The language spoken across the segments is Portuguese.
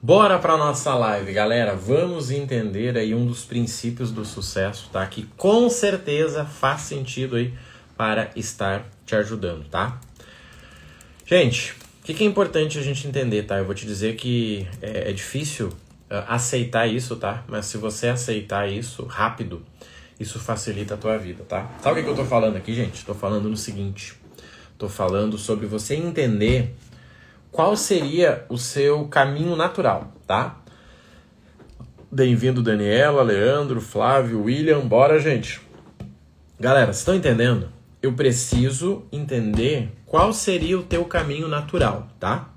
Bora para nossa live, galera. Vamos entender aí um dos princípios do sucesso, tá? Que com certeza faz sentido aí para estar te ajudando, tá? Gente, o que, que, é importante a gente entender, tá? Eu vou te dizer que é, é difícil uh, aceitar isso, tá? Mas se você aceitar isso rápido, isso facilita a tua vida, tá? Sabe o que, que eu tô falando aqui, gente? Tô falando no seguinte. Tô falando sobre você entender qual seria o seu caminho natural, tá? Bem-vindo, Daniela, Leandro, Flávio, William, bora, gente. Galera, estão entendendo? Eu preciso entender qual seria o teu caminho natural, tá?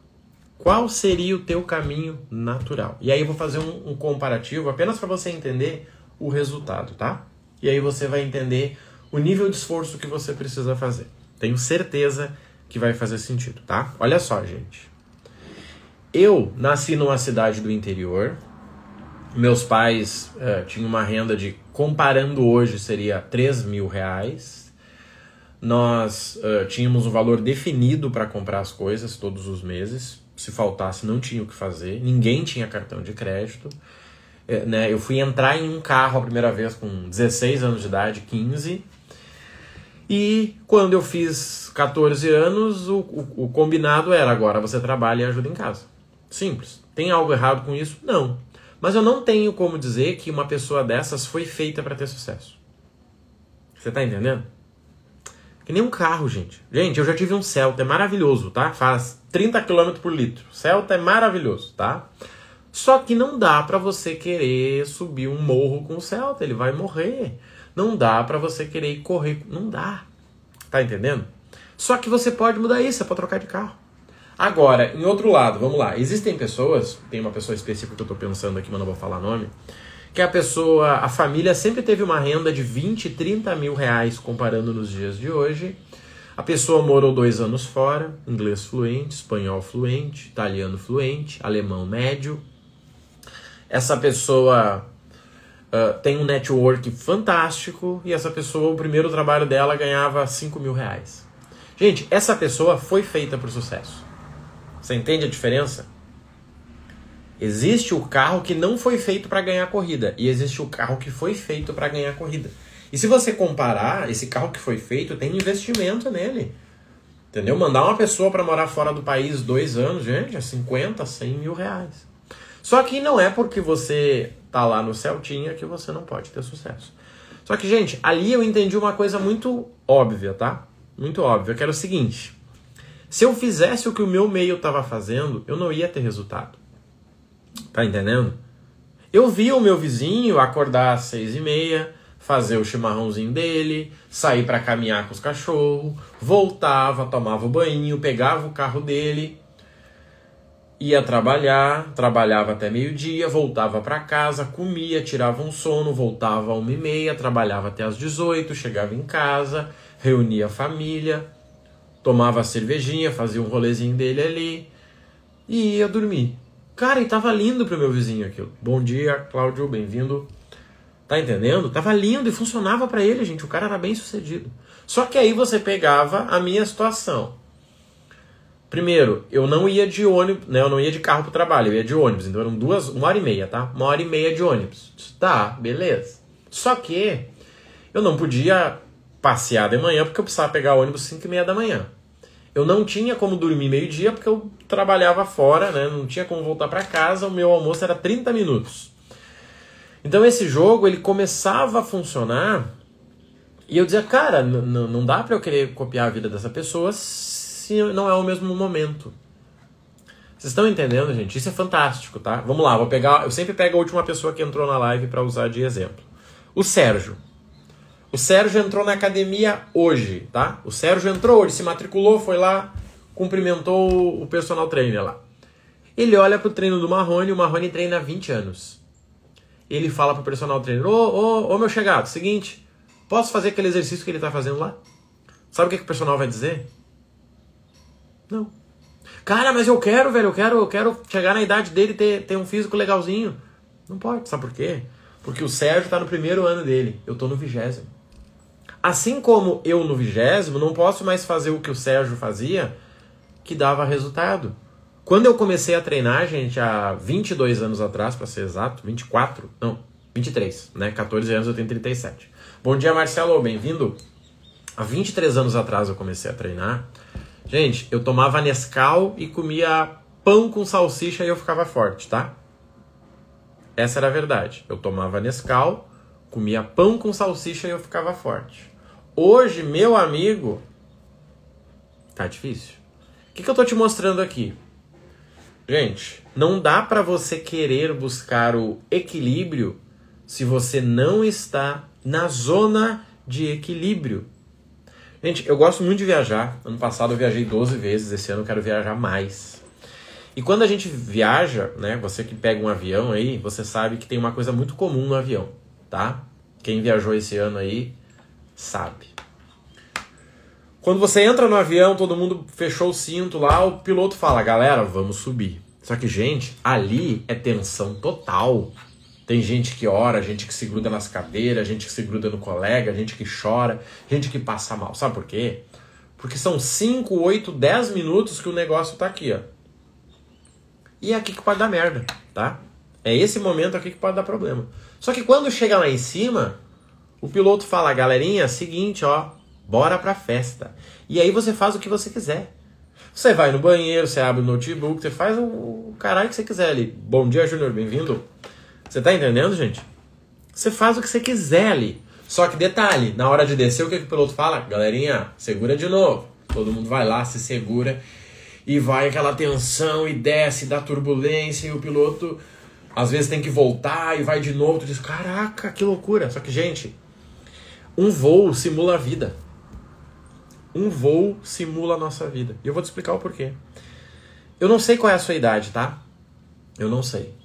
Qual seria o teu caminho natural? E aí eu vou fazer um, um comparativo apenas para você entender o resultado, tá? E aí você vai entender o nível de esforço que você precisa fazer. Tenho certeza que vai fazer sentido, tá? Olha só, gente. Eu nasci numa cidade do interior. Meus pais uh, tinham uma renda de, comparando hoje, seria 3 mil reais. Nós uh, tínhamos um valor definido para comprar as coisas todos os meses. Se faltasse, não tinha o que fazer. Ninguém tinha cartão de crédito. É, né? Eu fui entrar em um carro a primeira vez com 16 anos de idade, 15 e quando eu fiz 14 anos, o, o, o, combinado era agora você trabalha e ajuda em casa. Simples. Tem algo errado com isso? Não. Mas eu não tenho como dizer que uma pessoa dessas foi feita para ter sucesso. Você tá entendendo? Que nem um carro, gente. Gente, eu já tive um Celta, é maravilhoso, tá? Faz 30 km por litro. Celta é maravilhoso, tá? Só que não dá para você querer subir um morro com o Celta, ele vai morrer. Não dá para você querer correr. Não dá. Tá entendendo? Só que você pode mudar isso, é pra trocar de carro. Agora, em outro lado, vamos lá. Existem pessoas, tem uma pessoa específica que eu tô pensando aqui, mas não vou falar nome, que a pessoa, a família sempre teve uma renda de 20, 30 mil reais comparando nos dias de hoje. A pessoa morou dois anos fora, inglês fluente, espanhol fluente, italiano fluente, alemão médio. Essa pessoa uh, tem um network fantástico e essa pessoa, o primeiro trabalho dela ganhava 5 mil reais. Gente, essa pessoa foi feita para o sucesso. Você entende a diferença? Existe o carro que não foi feito para ganhar corrida e existe o carro que foi feito para ganhar corrida. E se você comparar, esse carro que foi feito tem investimento nele. Entendeu? Mandar uma pessoa para morar fora do país dois anos, gente, é 50, 100 mil reais. Só que não é porque você tá lá no Celtinha que você não pode ter sucesso. Só que, gente, ali eu entendi uma coisa muito óbvia, tá? Muito óbvia, que era o seguinte: se eu fizesse o que o meu meio estava fazendo, eu não ia ter resultado. Tá entendendo? Eu via o meu vizinho acordar às seis e meia, fazer o chimarrãozinho dele, sair para caminhar com os cachorros, voltava, tomava o banho, pegava o carro dele ia trabalhar, trabalhava até meio-dia, voltava para casa, comia, tirava um sono, voltava a uma e meia, trabalhava até às 18, chegava em casa, reunia a família, tomava a cervejinha, fazia um rolezinho dele ali e ia dormir. Cara, e tava lindo pro meu vizinho aquilo. Bom dia, Cláudio, bem-vindo. Tá entendendo? Tava lindo e funcionava para ele, gente. O cara era bem sucedido. Só que aí você pegava a minha situação. Primeiro, eu não ia de ônibus, né? Eu não ia de carro pro trabalho, eu ia de ônibus. Então eram duas, uma hora e meia, tá? Uma hora e meia de ônibus. Tá, beleza. Só que eu não podia passear de manhã porque eu precisava pegar o ônibus 5 e meia da manhã. Eu não tinha como dormir meio-dia porque eu trabalhava fora, né? Não tinha como voltar para casa, o meu almoço era 30 minutos. Então esse jogo ele começava a funcionar e eu dizia, cara, não dá para eu querer copiar a vida dessa pessoa se não é o mesmo momento. Vocês estão entendendo, gente? Isso é fantástico, tá? Vamos lá, vou pegar. Eu sempre pego a última pessoa que entrou na live para usar de exemplo. O Sérgio. O Sérgio entrou na academia hoje, tá? O Sérgio entrou, ele se matriculou, foi lá, cumprimentou o personal trainer lá. Ele olha pro treino do Marrone, o Marrone treina há 20 anos. Ele fala pro personal trainer: Ô, ô, ô, meu chegado, seguinte, posso fazer aquele exercício que ele tá fazendo lá? Sabe o que, que o personal vai dizer? Não. Cara, mas eu quero, velho, eu quero, eu quero chegar na idade dele e ter, ter um físico legalzinho. Não pode, sabe por quê? Porque o Sérgio está no primeiro ano dele, eu estou no vigésimo. Assim como eu no vigésimo não posso mais fazer o que o Sérgio fazia, que dava resultado. Quando eu comecei a treinar, gente, há 22 anos atrás, para ser exato, 24, não, 23, né? 14 anos eu tenho 37. Bom dia, Marcelo, bem-vindo. Há 23 anos atrás eu comecei a treinar. Gente, eu tomava Nescau e comia pão com salsicha e eu ficava forte, tá? Essa era a verdade. Eu tomava Nescau, comia pão com salsicha e eu ficava forte. Hoje, meu amigo, tá difícil. O que, que eu tô te mostrando aqui? Gente, não dá para você querer buscar o equilíbrio se você não está na zona de equilíbrio. Gente, eu gosto muito de viajar. Ano passado eu viajei 12 vezes, esse ano eu quero viajar mais. E quando a gente viaja, né, você que pega um avião aí, você sabe que tem uma coisa muito comum no avião, tá? Quem viajou esse ano aí sabe. Quando você entra no avião, todo mundo fechou o cinto lá, o piloto fala: "Galera, vamos subir". Só que, gente, ali é tensão total. Tem gente que ora, gente que se gruda nas cadeiras, gente que se gruda no colega, gente que chora, gente que passa mal. Sabe por quê? Porque são 5, 8, 10 minutos que o negócio tá aqui, ó. E é aqui que pode dar merda, tá? É esse momento aqui que pode dar problema. Só que quando chega lá em cima, o piloto fala, galerinha, seguinte, ó, bora pra festa. E aí você faz o que você quiser. Você vai no banheiro, você abre o notebook, você faz o caralho que você quiser ali. Bom dia, Júnior, bem-vindo. Você tá entendendo, gente? Você faz o que você quiser ali. Só que detalhe, na hora de descer, o que, que o piloto fala? Galerinha, segura de novo. Todo mundo vai lá, se segura e vai aquela tensão e desce, dá turbulência e o piloto às vezes tem que voltar e vai de novo. Tu diz, caraca, que loucura. Só que, gente, um voo simula a vida. Um voo simula a nossa vida. E eu vou te explicar o porquê. Eu não sei qual é a sua idade, tá? Eu não sei.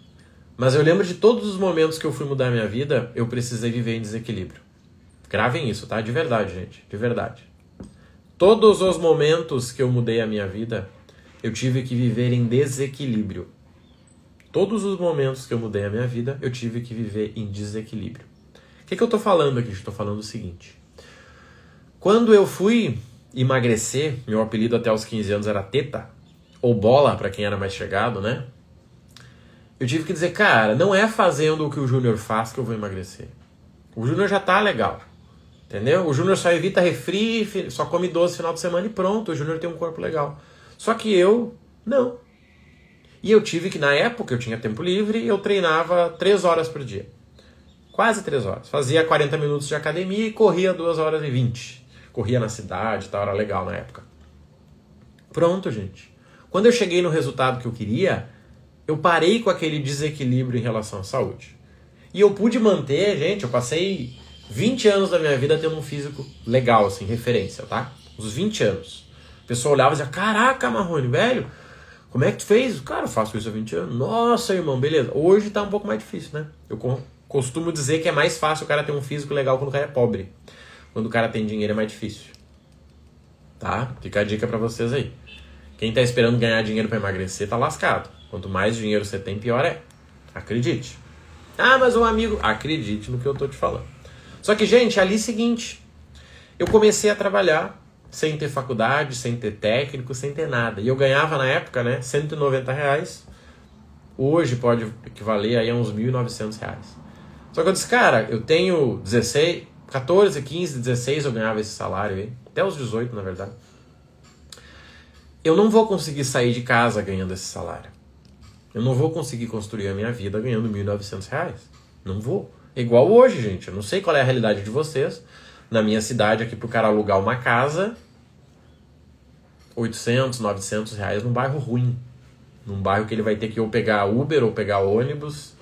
Mas eu lembro de todos os momentos que eu fui mudar minha vida, eu precisei viver em desequilíbrio. Gravem isso, tá? De verdade, gente. De verdade. Todos os momentos que eu mudei a minha vida, eu tive que viver em desequilíbrio. Todos os momentos que eu mudei a minha vida, eu tive que viver em desequilíbrio. O que, que eu estou falando aqui? Estou falando o seguinte. Quando eu fui emagrecer, meu apelido até os 15 anos era Teta, ou Bola, para quem era mais chegado, né? Eu tive que dizer, cara, não é fazendo o que o Júnior faz que eu vou emagrecer. O Júnior já tá legal. Entendeu? O Júnior só evita refri, só come doce final de semana e pronto, o Júnior tem um corpo legal. Só que eu, não. E eu tive que, na época, eu tinha tempo livre, eu treinava 3 horas por dia. Quase 3 horas. Fazia 40 minutos de academia e corria 2 horas e 20. Corria na cidade, tal, era legal na época. Pronto, gente. Quando eu cheguei no resultado que eu queria, eu parei com aquele desequilíbrio em relação à saúde. E eu pude manter, gente, eu passei 20 anos da minha vida tendo um físico legal, assim, referência, tá? Uns 20 anos. O pessoal olhava e dizia, caraca, Marrone, velho, como é que tu fez? Cara, eu faço isso há 20 anos. Nossa, irmão, beleza. Hoje tá um pouco mais difícil, né? Eu costumo dizer que é mais fácil o cara ter um físico legal quando o cara é pobre. Quando o cara tem dinheiro é mais difícil. Tá? Fica a dica para vocês aí. Quem tá esperando ganhar dinheiro para emagrecer tá lascado. Quanto mais dinheiro você tem, pior é. Acredite. Ah, mas um amigo. Acredite no que eu tô te falando. Só que, gente, ali é seguinte. Eu comecei a trabalhar sem ter faculdade, sem ter técnico, sem ter nada. E eu ganhava na época, né, 190 reais. Hoje pode equivaler aí a uns 1.900 reais. Só que eu disse, cara, eu tenho 16, 14, 15, 16 eu ganhava esse salário aí. Até os 18, na verdade. Eu não vou conseguir sair de casa ganhando esse salário. Eu não vou conseguir construir a minha vida ganhando R$ 1.900. Não vou. É igual hoje, gente. Eu não sei qual é a realidade de vocês. Na minha cidade, aqui pro cara alugar uma casa, 800, 900 reais num bairro ruim. Num bairro que ele vai ter que ou pegar Uber ou pegar ônibus.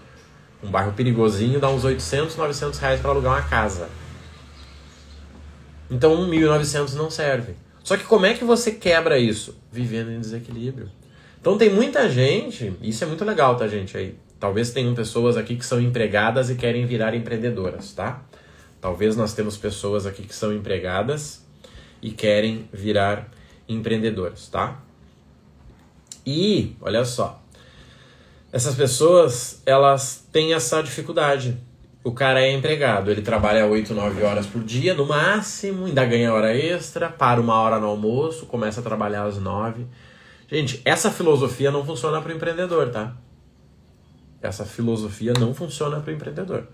Um bairro perigosinho, dá uns 800, 900 reais para alugar uma casa. Então, 1.900 não serve. Só que como é que você quebra isso? Vivendo em desequilíbrio. Então tem muita gente, isso é muito legal, tá, gente? Aí, talvez tenham pessoas aqui que são empregadas e querem virar empreendedoras, tá? Talvez nós temos pessoas aqui que são empregadas e querem virar empreendedoras, tá? E, olha só, essas pessoas, elas têm essa dificuldade. O cara é empregado, ele trabalha 8, 9 horas por dia, no máximo, ainda ganha hora extra, para uma hora no almoço, começa a trabalhar às 9 Gente, essa filosofia não funciona para o empreendedor, tá? Essa filosofia não funciona para o empreendedor.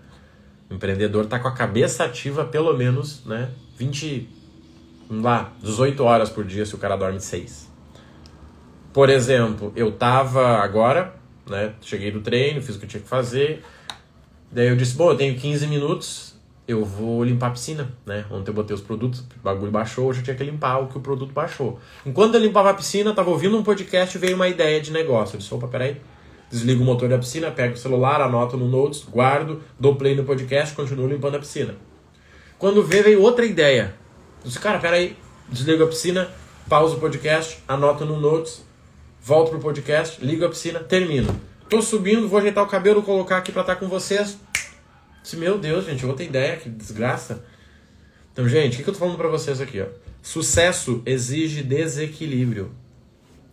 O empreendedor está com a cabeça ativa pelo menos, né, 20, lá, 18 horas por dia se o cara dorme 6. Por exemplo, eu tava agora, né, cheguei do treino, fiz o que eu tinha que fazer. Daí eu disse, bom, eu tenho 15 minutos, eu vou limpar a piscina, né? Ontem eu botei os produtos, o bagulho baixou, hoje eu tinha que limpar o que o produto baixou. Enquanto eu limpava a piscina, tava ouvindo um podcast veio uma ideia de negócio. Eu disse, opa, peraí. Desligo o motor da piscina, pego o celular, anoto no Notes, guardo, dou play no podcast, continuo limpando a piscina. Quando vê, veio outra ideia. Eu disse, cara, peraí. Desligo a piscina, pauso o podcast, anoto no Notes, volto pro podcast, ligo a piscina, termino. Tô subindo, vou ajeitar o cabelo, colocar aqui pra estar com vocês. Disse, meu Deus, gente, outra ideia, que desgraça. Então, gente, o que, que eu tô falando pra vocês aqui, ó? Sucesso exige desequilíbrio.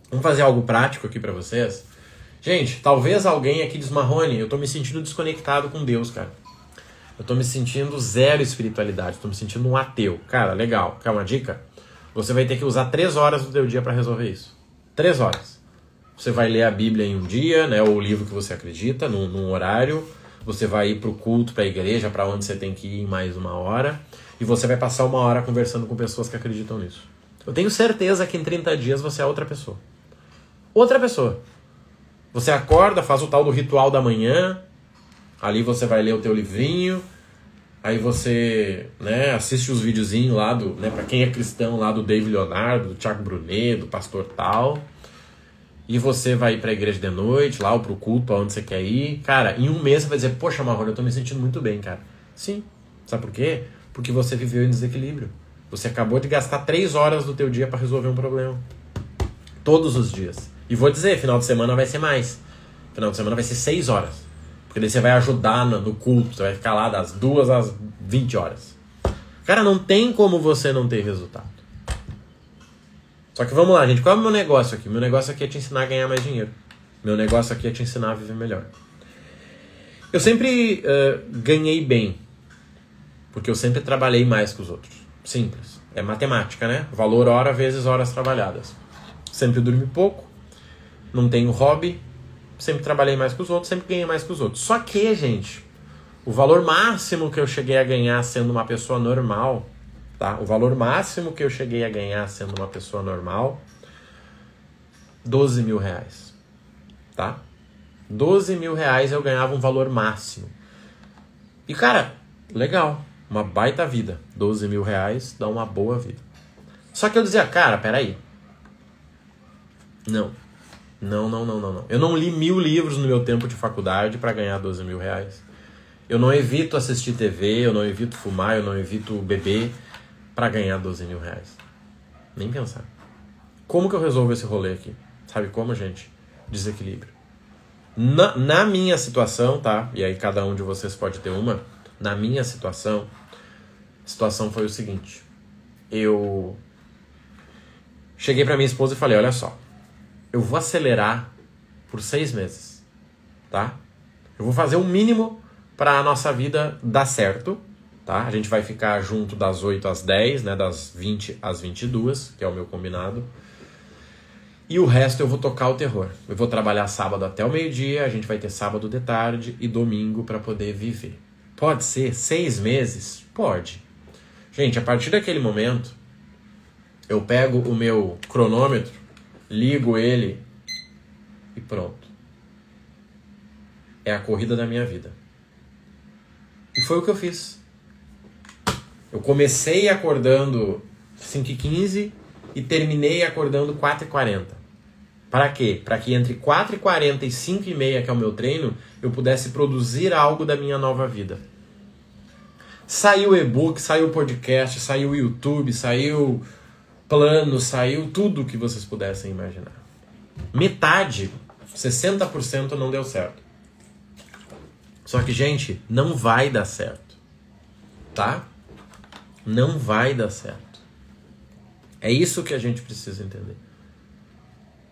Vamos fazer algo prático aqui para vocês? Gente, talvez alguém aqui diz, Marrone, eu tô me sentindo desconectado com Deus, cara. Eu tô me sentindo zero espiritualidade, tô me sentindo um ateu. Cara, legal. Quer uma dica? Você vai ter que usar três horas do teu dia para resolver isso. Três horas. Você vai ler a Bíblia em um dia, né, ou o livro que você acredita, num, num horário. Você vai ir pro culto, pra igreja, para onde você tem que ir em mais uma hora. E você vai passar uma hora conversando com pessoas que acreditam nisso. Eu tenho certeza que em 30 dias você é outra pessoa. Outra pessoa. Você acorda, faz o tal do ritual da manhã, ali você vai ler o teu livrinho, aí você né, assiste os videozinhos lá do, né, para quem é cristão lá do David Leonardo, do Thiago Brunet, do pastor tal. E você vai ir para a igreja de noite, lá ou pro culto, aonde você quer ir. Cara, em um mês você vai dizer: "Poxa, Marrone, eu tô me sentindo muito bem, cara". Sim. Sabe por quê? Porque você viveu em desequilíbrio. Você acabou de gastar três horas do teu dia para resolver um problema. Todos os dias. E vou dizer, final de semana vai ser mais. Final de semana vai ser 6 horas. Porque daí você vai ajudar no, culto, você vai ficar lá das 2 às 20 horas. Cara, não tem como você não ter resultado. Só que vamos lá, gente. Qual é o meu negócio aqui? Meu negócio aqui é te ensinar a ganhar mais dinheiro. Meu negócio aqui é te ensinar a viver melhor. Eu sempre uh, ganhei bem. Porque eu sempre trabalhei mais que os outros. Simples. É matemática, né? Valor hora vezes horas trabalhadas. Sempre dormi pouco não tenho hobby, sempre trabalhei mais que os outros, sempre ganhei mais que os outros. Só que, gente, o valor máximo que eu cheguei a ganhar sendo uma pessoa normal, tá? O valor máximo que eu cheguei a ganhar sendo uma pessoa normal, 12 mil reais, tá? 12 mil reais eu ganhava um valor máximo. E, cara, legal, uma baita vida. 12 mil reais dá uma boa vida. Só que eu dizia, cara, peraí. Não, não, não, não, não, não. Eu não li mil livros no meu tempo de faculdade para ganhar 12 mil reais. Eu não evito assistir TV, eu não evito fumar, eu não evito beber para ganhar 12 mil reais. Nem pensar. Como que eu resolvo esse rolê aqui? Sabe como, gente? Desequilíbrio. Na, na minha situação, tá? E aí cada um de vocês pode ter uma. Na minha situação, a situação foi o seguinte. Eu cheguei para minha esposa e falei: olha só, eu vou acelerar por seis meses, tá? Eu vou fazer o mínimo para a nossa vida dar certo, tá? A gente vai ficar junto das 8 às 10, né? Das 20 às 22, que é o meu combinado. E o resto eu vou tocar o terror. Eu vou trabalhar sábado até o meio-dia, a gente vai ter sábado de tarde e domingo para poder viver. Pode ser seis meses? Pode. Gente, a partir daquele momento, eu pego o meu cronômetro ligo ele e pronto. É a corrida da minha vida. E foi o que eu fiz. Eu comecei acordando 5h15 e terminei acordando 4h40. Para quê? Para que entre 4h40 e 5h30, que é o meu treino, eu pudesse produzir algo da minha nova vida. Saiu e-book, saiu podcast, saiu YouTube, saiu plano, saiu tudo que vocês pudessem imaginar. Metade, 60% não deu certo. Só que, gente, não vai dar certo. Tá? Não vai dar certo. É isso que a gente precisa entender.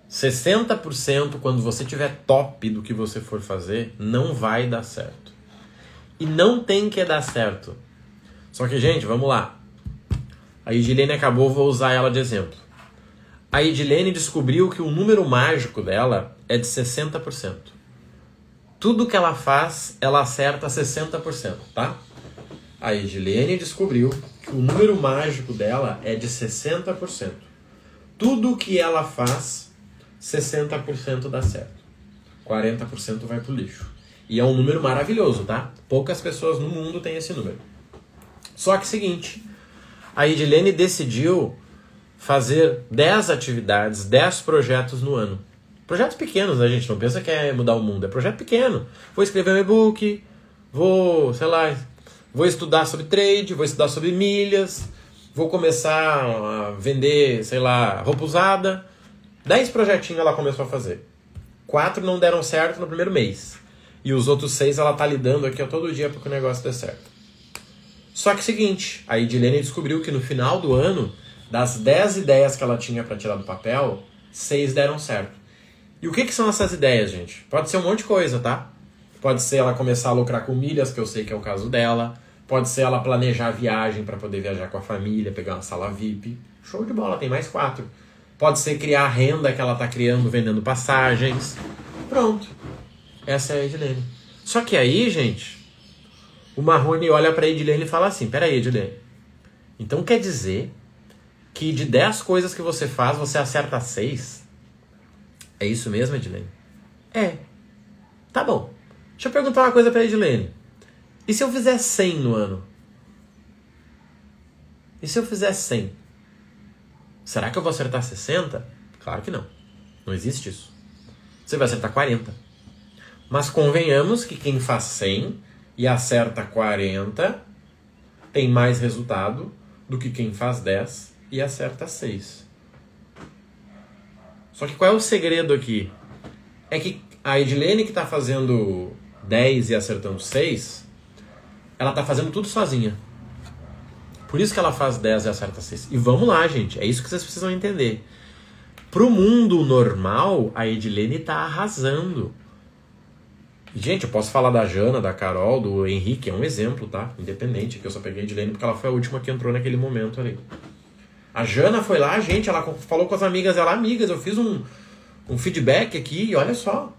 60% quando você tiver top do que você for fazer, não vai dar certo. E não tem que dar certo. Só que, gente, vamos lá. A Edilene acabou, vou usar ela de exemplo. a Edilene descobriu que o número mágico dela é de 60%. Tudo que ela faz, ela acerta 60%, tá? A Edilene descobriu o número mágico dela é de 60%. Tudo que ela faz, 60% dá certo. 40% vai pro lixo. E é um número maravilhoso, tá? Poucas pessoas no mundo têm esse número. Só que seguinte, a Edilene decidiu fazer 10 atividades, 10 projetos no ano. Projetos pequenos, né, gente? Não pensa que é mudar o mundo, é projeto pequeno. Vou escrever um e-book, vou, sei lá, vou estudar sobre trade, vou estudar sobre milhas, vou começar a vender, sei lá, roupa usada. 10 projetinhos ela começou a fazer. Quatro não deram certo no primeiro mês. E os outros seis ela tá lidando aqui ó, todo dia para que o negócio dê certo. Só que seguinte, a Edilene descobriu que no final do ano das 10 ideias que ela tinha para tirar do papel, 6 deram certo. E o que, que são essas ideias, gente? Pode ser um monte de coisa, tá? Pode ser ela começar a lucrar com milhas, que eu sei que é o caso dela. Pode ser ela planejar a viagem para poder viajar com a família, pegar uma sala VIP. Show de bola, tem mais quatro. Pode ser criar a renda que ela está criando vendendo passagens. Pronto. Essa é a Edilene. Só que aí, gente, o Marrone olha para a Edilene e fala assim: peraí, Edilene. Então quer dizer que de 10 coisas que você faz, você acerta 6. É isso mesmo, Edilene? É. Tá bom. Deixa eu perguntar uma coisa pra Edilene. E se eu fizer 100 no ano? E se eu fizer 100? Será que eu vou acertar 60? Claro que não. Não existe isso. Você vai acertar 40. Mas convenhamos que quem faz 100 e acerta 40 tem mais resultado do que quem faz 10 e acerta 6. Só que qual é o segredo aqui? É que a Edilene que está fazendo 10 e acertando 6, ela está fazendo tudo sozinha. Por isso que ela faz 10 e acerta 6. E vamos lá, gente. É isso que vocês precisam entender. Pro mundo normal, a Edilene está arrasando. Gente, eu posso falar da Jana, da Carol, do Henrique, é um exemplo, tá? Independente, que eu só peguei a Edilene porque ela foi a última que entrou naquele momento ali. A Jana foi lá, gente, ela falou com as amigas ela, amigas, eu fiz um, um feedback aqui e olha só.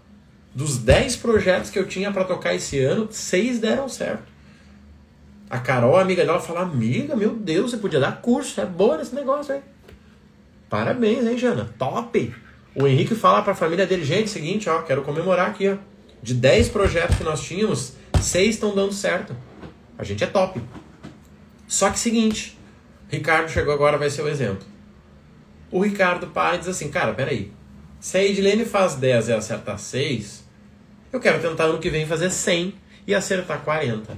Dos 10 projetos que eu tinha para tocar esse ano, 6 deram certo. A Carol, a amiga dela, falou: Amiga, meu Deus, você podia dar curso, é boa nesse negócio aí. Parabéns, hein, Jana? Top! O Henrique fala para a família dele: Gente, seguinte, ó, quero comemorar aqui, ó. De 10 projetos que nós tínhamos, 6 estão dando certo. A gente é top. Só que seguinte, Ricardo chegou agora, vai ser o exemplo. O Ricardo e diz assim, cara, peraí. Se a Edilene faz 10 e acertar 6, eu quero tentar ano que vem fazer 100 e acertar 40.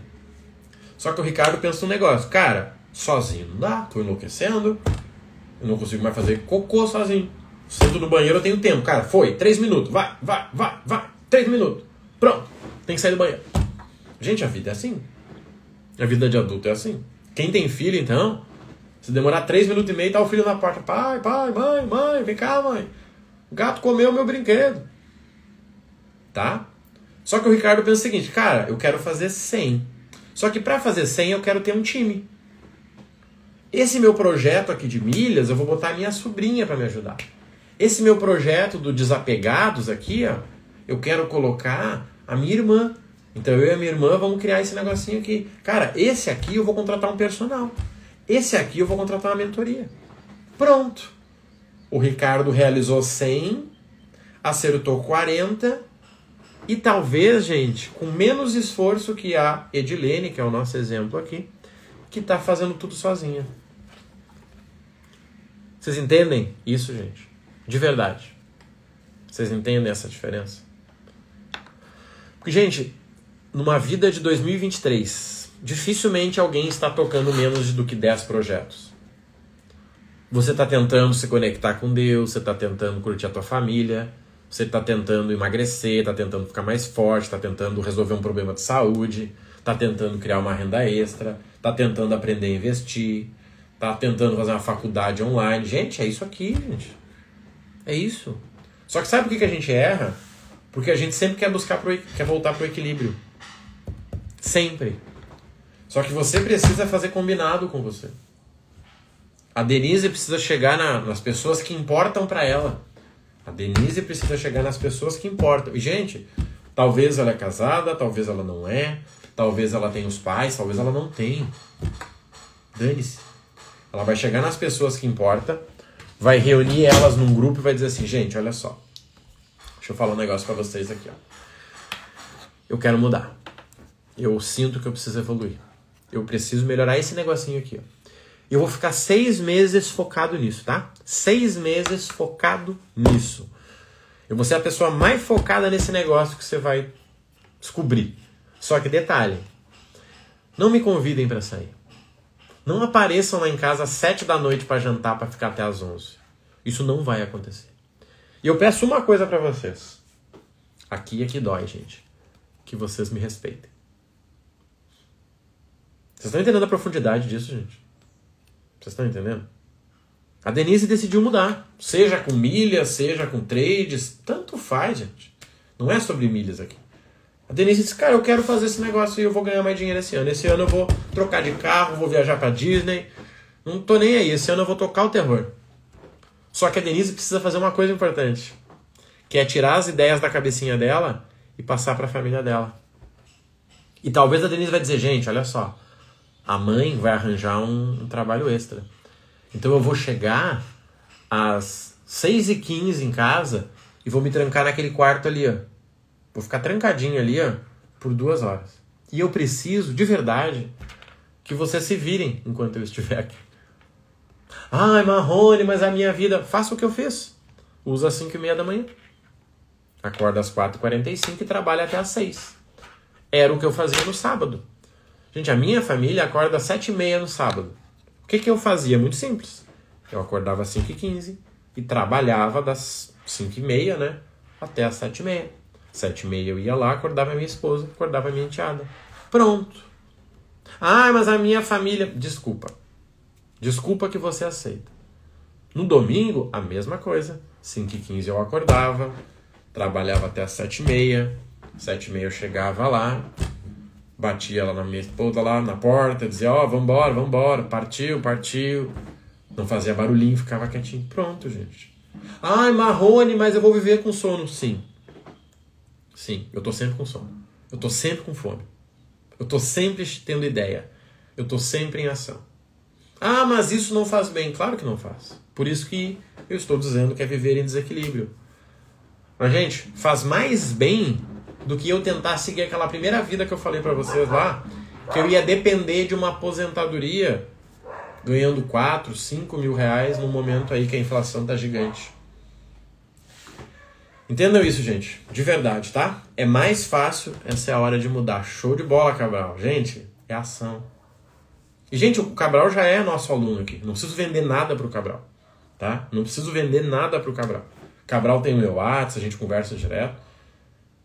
Só que o Ricardo pensa no negócio. Cara, sozinho não dá, tô enlouquecendo. Eu não consigo mais fazer cocô sozinho. Sento no banheiro, eu tenho tempo. Cara, foi, 3 minutos. Vai, vai, vai, vai. 3 minutos. Pronto. Tem que sair do banheiro. Gente, a vida é assim. A vida de adulto é assim. Quem tem filho, então, se demorar três minutos e meio, tá o filho na porta. Pai, pai, mãe, mãe, vem cá, mãe. Gato comeu meu brinquedo. Tá? Só que o Ricardo pensa o seguinte, cara, eu quero fazer 100. Só que para fazer 100 eu quero ter um time. Esse meu projeto aqui de milhas, eu vou botar minha sobrinha para me ajudar. Esse meu projeto do desapegados aqui, ó, eu quero colocar a minha irmã. Então eu e a minha irmã vamos criar esse negocinho aqui. Cara, esse aqui eu vou contratar um personal. Esse aqui eu vou contratar uma mentoria. Pronto. O Ricardo realizou 100, acertou 40 e talvez, gente, com menos esforço que a Edilene, que é o nosso exemplo aqui, que está fazendo tudo sozinha. Vocês entendem isso, gente? De verdade. Vocês entendem essa diferença? Porque, gente, numa vida de 2023, dificilmente alguém está tocando menos do que 10 projetos. Você está tentando se conectar com Deus, você está tentando curtir a tua família, você está tentando emagrecer, está tentando ficar mais forte, está tentando resolver um problema de saúde, está tentando criar uma renda extra, está tentando aprender a investir, está tentando fazer uma faculdade online. Gente, é isso aqui, gente. É isso. Só que sabe por que a gente erra? Porque a gente sempre quer buscar, pro, quer voltar para o equilíbrio. Sempre. Só que você precisa fazer combinado com você. A Denise precisa chegar na, nas pessoas que importam para ela. A Denise precisa chegar nas pessoas que importam. E, gente, talvez ela é casada, talvez ela não é, talvez ela tenha os pais, talvez ela não tenha. Dane-se. Ela vai chegar nas pessoas que importam, vai reunir elas num grupo e vai dizer assim: gente, olha só. Deixa eu falar um negócio para vocês aqui. Ó. Eu quero mudar. Eu sinto que eu preciso evoluir. Eu preciso melhorar esse negocinho aqui. Ó. Eu vou ficar seis meses focado nisso, tá? Seis meses focado nisso. Eu vou ser a pessoa mais focada nesse negócio que você vai descobrir. Só que detalhe: não me convidem para sair. Não apareçam lá em casa às sete da noite para jantar para ficar até às onze. Isso não vai acontecer. E eu peço uma coisa para vocês. Aqui é que dói, gente. Que vocês me respeitem. Vocês estão entendendo a profundidade disso, gente? Vocês estão entendendo? A Denise decidiu mudar. Seja com milhas, seja com trades. Tanto faz, gente. Não é sobre milhas aqui. A Denise disse, cara, eu quero fazer esse negócio e eu vou ganhar mais dinheiro esse ano. Esse ano eu vou trocar de carro, vou viajar para Disney. Não tô nem aí. Esse ano eu vou tocar o terror. Só que a Denise precisa fazer uma coisa importante, que é tirar as ideias da cabecinha dela e passar para a família dela. E talvez a Denise vai dizer, gente, olha só, a mãe vai arranjar um, um trabalho extra. Então eu vou chegar às 6h15 em casa e vou me trancar naquele quarto ali, ó. Vou ficar trancadinho ali, ó, por duas horas. E eu preciso, de verdade, que vocês se virem enquanto eu estiver aqui. Ai, Marrone, mas a minha vida. Faça o que eu fiz. Usa às 5 e meia da manhã. Acorda às 4h45 e trabalha até às 6. Era o que eu fazia no sábado. Gente, a minha família acorda às 7 e meia no sábado. O que, que eu fazia? Muito simples. Eu acordava às 5 e 15 trabalhava das 5 e meia, né? Até às 7 e meia. Sete e meia eu ia lá, acordava minha esposa, acordava minha enteada. Pronto. Ah, mas a minha família. Desculpa. Desculpa que você aceita. No domingo, a mesma coisa. 5 e 15 eu acordava, trabalhava até as 7 e meia. 7 e meia eu chegava lá, batia lá na minha esposa lá na porta, dizia, ó, oh, vambora, vambora, partiu, partiu. Não fazia barulhinho, ficava quietinho. Pronto, gente. Ai, Marrone, mas eu vou viver com sono. Sim, Sim, eu tô sempre com sono. Eu tô sempre com fome. Eu tô sempre tendo ideia. Eu tô sempre em ação. Ah, mas isso não faz bem. Claro que não faz. Por isso que eu estou dizendo que é viver em desequilíbrio. Mas, gente, faz mais bem do que eu tentar seguir aquela primeira vida que eu falei para vocês lá, que eu ia depender de uma aposentadoria ganhando 4, 5 mil reais no momento aí que a inflação tá gigante. Entendam isso, gente. De verdade, tá? É mais fácil, essa é a hora de mudar. Show de bola, Cabral. Gente, é ação. E, gente, o Cabral já é nosso aluno aqui. Não preciso vender nada pro Cabral, tá? Não preciso vender nada pro Cabral. Cabral tem o meu WhatsApp, a gente conversa direto.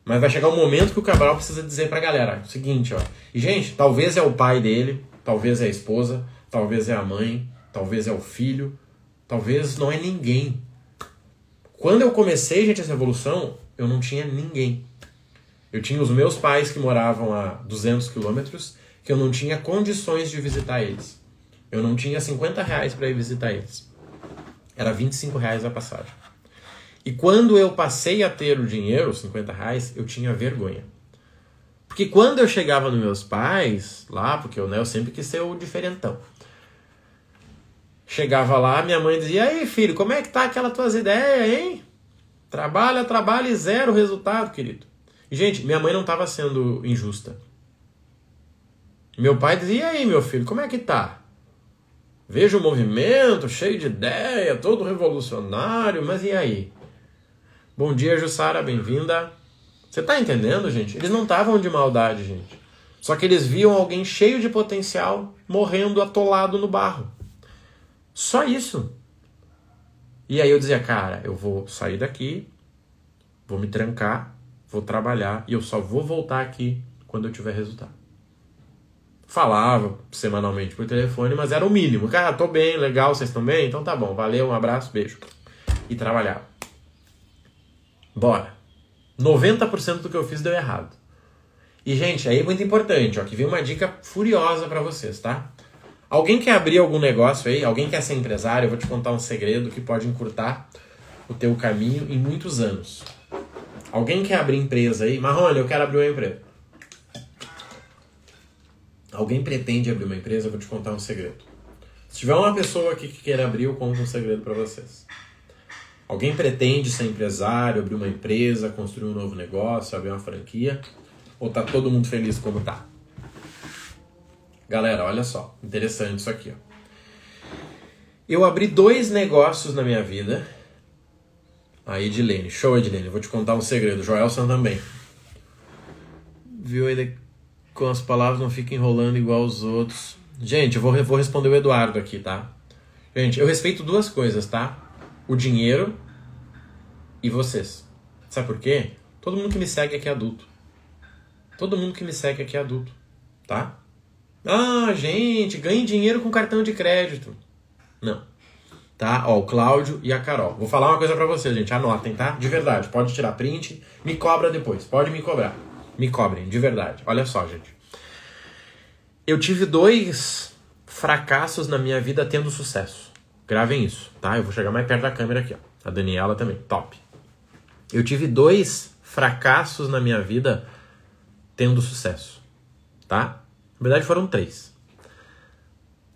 Mas vai chegar um momento que o Cabral precisa dizer pra galera o seguinte, ó. E, gente, talvez é o pai dele, talvez é a esposa, talvez é a mãe, talvez é o filho, talvez não é ninguém. Quando eu comecei, gente, essa evolução, eu não tinha ninguém. Eu tinha os meus pais que moravam a 200 quilômetros, que eu não tinha condições de visitar eles. Eu não tinha 50 reais para ir visitar eles. Era 25 reais a passagem. E quando eu passei a ter o dinheiro, 50 reais, eu tinha vergonha. Porque quando eu chegava nos meus pais, lá, porque eu, né, eu sempre quis ser o diferentão. Chegava lá, minha mãe dizia: E aí, filho, como é que tá aquelas tuas ideias, hein? Trabalha, trabalha e zero resultado, querido. E, gente, minha mãe não estava sendo injusta. Meu pai dizia: E aí, meu filho, como é que tá? Vejo o movimento, cheio de ideia, todo revolucionário, mas e aí? Bom dia, Jussara, bem-vinda. Você tá entendendo, gente? Eles não estavam de maldade, gente. Só que eles viam alguém cheio de potencial morrendo atolado no barro. Só isso. E aí eu dizia, cara, eu vou sair daqui, vou me trancar, vou trabalhar e eu só vou voltar aqui quando eu tiver resultado. Falava semanalmente por telefone, mas era o mínimo. Cara, tô bem, legal, vocês estão bem? Então tá bom, valeu, um abraço, beijo. E trabalhava. Bora. 90% do que eu fiz deu errado. E, gente, aí é muito importante, ó, que vem uma dica furiosa para vocês, tá? Alguém quer abrir algum negócio aí? Alguém quer ser empresário? Eu vou te contar um segredo que pode encurtar o teu caminho em muitos anos. Alguém quer abrir empresa aí? Marrone, eu quero abrir uma empresa. Alguém pretende abrir uma empresa? Eu vou te contar um segredo. Se tiver uma pessoa aqui que queira abrir, eu conto um segredo para vocês. Alguém pretende ser empresário, abrir uma empresa, construir um novo negócio, abrir uma franquia? Ou tá todo mundo feliz como tá? Galera, olha só, interessante isso aqui. Ó. Eu abri dois negócios na minha vida. A Edilene, show Edilene, vou te contar um segredo. Joelson também. Viu ele com as palavras, não fica enrolando igual os outros. Gente, eu vou, vou responder o Eduardo aqui, tá? Gente, eu respeito duas coisas, tá? O dinheiro e vocês. Sabe por quê? Todo mundo que me segue aqui é adulto. Todo mundo que me segue aqui é adulto, tá? Ah, gente, ganhe dinheiro com cartão de crédito. Não. Tá? Ó, o Cláudio e a Carol. Vou falar uma coisa para vocês, gente. Anotem, tá? De verdade. Pode tirar print. Me cobra depois. Pode me cobrar. Me cobrem, de verdade. Olha só, gente. Eu tive dois fracassos na minha vida tendo sucesso. Gravem isso, tá? Eu vou chegar mais perto da câmera aqui, ó. A Daniela também. Top. Eu tive dois fracassos na minha vida tendo sucesso, tá? Na verdade, foram três.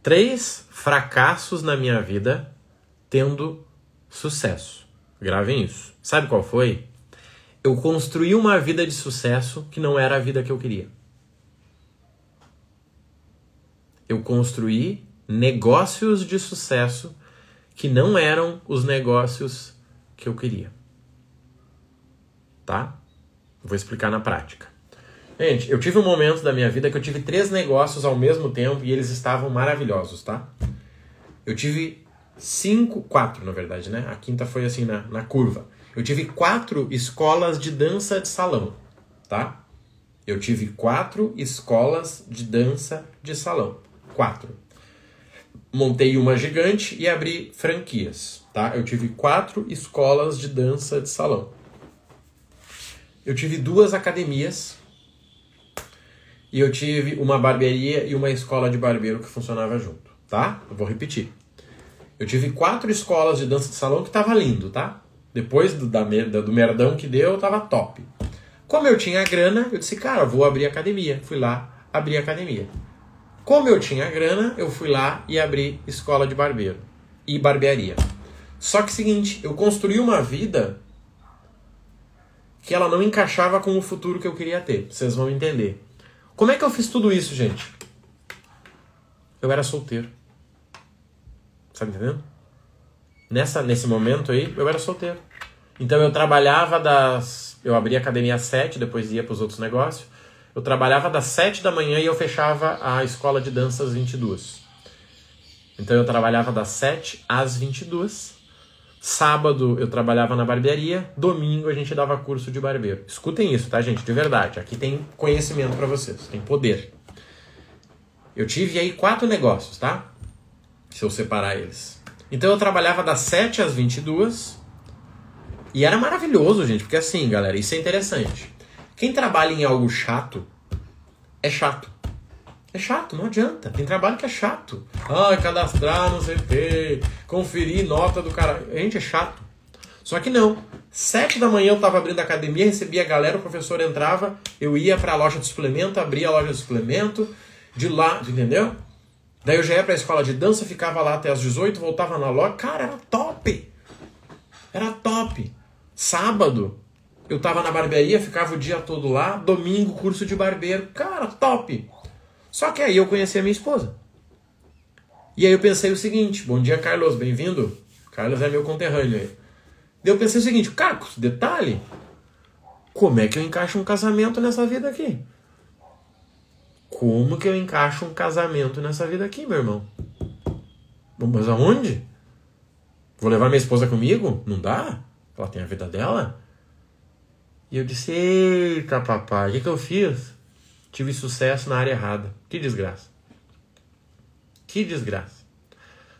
Três fracassos na minha vida tendo sucesso. Gravem isso. Sabe qual foi? Eu construí uma vida de sucesso que não era a vida que eu queria. Eu construí negócios de sucesso que não eram os negócios que eu queria. Tá? Vou explicar na prática. Gente, eu tive um momento da minha vida que eu tive três negócios ao mesmo tempo e eles estavam maravilhosos, tá? Eu tive cinco, quatro na verdade, né? A quinta foi assim na, na curva. Eu tive quatro escolas de dança de salão, tá? Eu tive quatro escolas de dança de salão. Quatro. Montei uma gigante e abri franquias, tá? Eu tive quatro escolas de dança de salão. Eu tive duas academias e eu tive uma barbearia e uma escola de barbeiro que funcionava junto, tá? Eu vou repetir. Eu tive quatro escolas de dança de salão que tava lindo, tá? Depois do, da, do merdão que deu, tava top. Como eu tinha grana, eu disse, cara, vou abrir academia. Fui lá, abri academia. Como eu tinha grana, eu fui lá e abri escola de barbeiro e barbearia. Só que seguinte, eu construí uma vida que ela não encaixava com o futuro que eu queria ter. Vocês vão entender. Como é que eu fiz tudo isso, gente? Eu era solteiro. Tá entendendo? Nessa, nesse momento aí, eu era solteiro. Então eu trabalhava das. Eu abria academia às 7, depois ia para os outros negócios. Eu trabalhava das 7 da manhã e eu fechava a escola de dança às 22. Então eu trabalhava das 7 às 22. Sábado eu trabalhava na barbearia, domingo a gente dava curso de barbeiro. Escutem isso, tá, gente? De verdade. Aqui tem conhecimento para vocês, tem poder. Eu tive aí quatro negócios, tá? Se eu separar eles. Então eu trabalhava das 7 às 22. E era maravilhoso, gente, porque assim, galera, isso é interessante. Quem trabalha em algo chato é chato. É chato, não adianta. Tem trabalho que é chato. Ai, cadastrar, não sei o quê. Conferir nota do cara. Gente, é chato. Só que não. Sete da manhã eu tava abrindo a academia, recebia a galera, o professor entrava, eu ia para a loja de suplemento, abria a loja de suplemento, de lá, entendeu? Daí eu já ia pra escola de dança, ficava lá até as 18, voltava na loja. Cara, era top! Era top! Sábado, eu tava na barbearia, ficava o dia todo lá. Domingo, curso de barbeiro. Cara, top! Só que aí eu conheci a minha esposa. E aí eu pensei o seguinte: bom dia, Carlos, bem-vindo. Carlos é meu conterrâneo aí. Daí eu pensei o seguinte: Cacos, detalhe. Como é que eu encaixo um casamento nessa vida aqui? Como que eu encaixo um casamento nessa vida aqui, meu irmão? Mas aonde? Vou levar minha esposa comigo? Não dá? Ela tem a vida dela? E eu disse: Eita, papai, o que, que eu fiz? tive sucesso na área errada. Que desgraça. Que desgraça.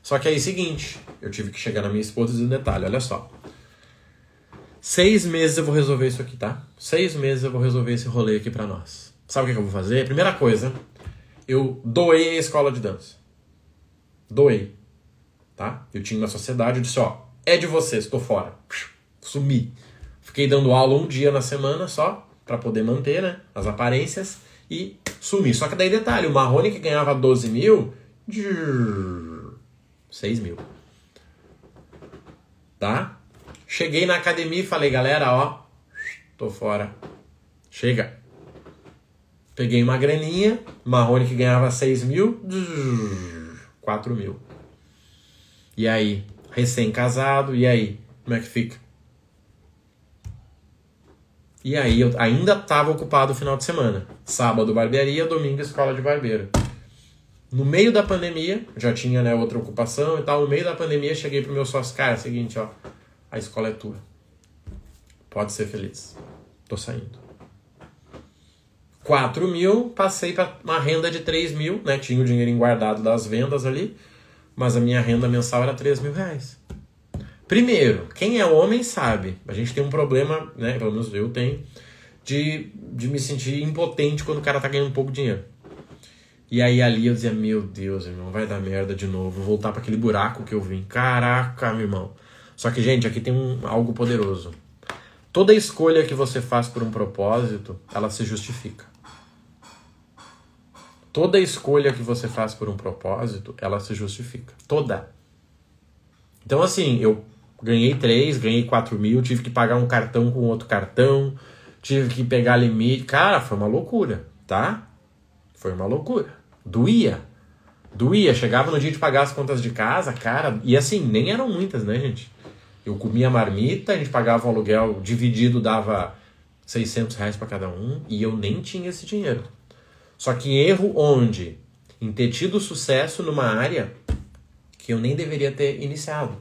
Só que aí, seguinte, eu tive que chegar na minha esposa e dizer um detalhe: olha só. Seis meses eu vou resolver isso aqui, tá? Seis meses eu vou resolver esse rolê aqui pra nós. Sabe o que eu vou fazer? Primeira coisa, eu doei a escola de dança. Doei. Tá? Eu tinha uma sociedade, eu disse, ó, é de vocês, tô fora. Sumi. Fiquei dando aula um dia na semana só, para poder manter né, as aparências, e sumi. Só que daí detalhe, o Marrone que ganhava 12 mil, 6 mil. Tá? Cheguei na academia e falei, galera, ó, tô fora. Chega. Peguei uma graninha, Marrone que ganhava 6 mil, 4 mil. E aí? Recém-casado, e aí? Como é que fica? E aí eu ainda estava ocupado o final de semana. Sábado barbearia, domingo escola de barbeiro. No meio da pandemia, já tinha né, outra ocupação e tal, no meio da pandemia cheguei pro meu sócio, cara, é seguinte, ó, a escola é tua. Pode ser feliz. Tô saindo. 4 mil, passei para uma renda de 3 mil, né? Tinha o dinheiro guardado das vendas ali, mas a minha renda mensal era 3 mil reais. Primeiro, quem é homem sabe. A gente tem um problema, né? Pelo menos eu tenho, de, de me sentir impotente quando o cara tá ganhando pouco dinheiro. E aí ali eu dizia, meu Deus, irmão, vai dar merda de novo, vou voltar para aquele buraco que eu vim. Caraca, meu irmão. Só que, gente, aqui tem um, algo poderoso. Toda escolha que você faz por um propósito, ela se justifica. Toda escolha que você faz por um propósito, ela se justifica. Toda. Então, assim, eu ganhei 3, ganhei 4 mil, tive que pagar um cartão com outro cartão, tive que pegar limite. Cara, foi uma loucura, tá? Foi uma loucura. Doía. Doía. Chegava no dia de pagar as contas de casa, cara. E assim, nem eram muitas, né, gente? Eu comia marmita, a gente pagava um aluguel dividido, dava 600 reais para cada um, e eu nem tinha esse dinheiro. Só que erro onde? Em ter tido sucesso numa área que eu nem deveria ter iniciado.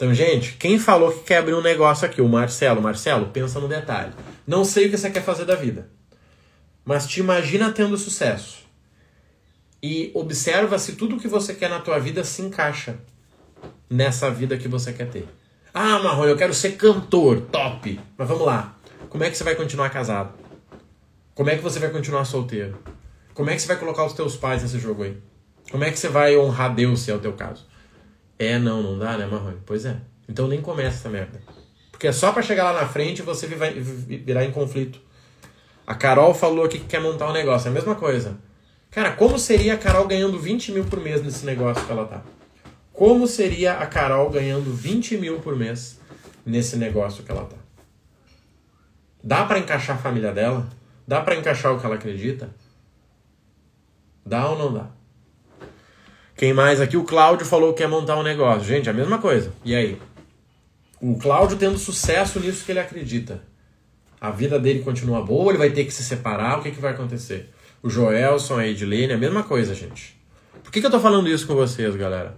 Então, gente, quem falou que quer abrir um negócio aqui? O Marcelo. Marcelo, pensa no detalhe. Não sei o que você quer fazer da vida, mas te imagina tendo sucesso. E observa se tudo que você quer na tua vida se encaixa nessa vida que você quer ter. Ah, Marrom, eu quero ser cantor, top. Mas vamos lá. Como é que você vai continuar casado? Como é que você vai continuar solteiro? Como é que você vai colocar os teus pais nesse jogo aí? Como é que você vai honrar Deus se é o teu caso? É, não, não dá, né, Marrone? Pois é. Então nem começa essa merda. Porque é só para chegar lá na frente você virar em conflito. A Carol falou aqui que quer montar um negócio. É a mesma coisa. Cara, como seria a Carol ganhando 20 mil por mês nesse negócio que ela tá? Como seria a Carol ganhando 20 mil por mês nesse negócio que ela tá? Dá para encaixar a família dela? Dá para encaixar o que ela acredita? Dá ou não dá? Quem mais aqui? O Cláudio falou que quer montar um negócio. Gente, a mesma coisa. E aí? O Cláudio tendo sucesso nisso que ele acredita. A vida dele continua boa, ele vai ter que se separar, o que, que vai acontecer? O Joelson, a Edilene, a mesma coisa, gente. Por que, que eu tô falando isso com vocês, galera?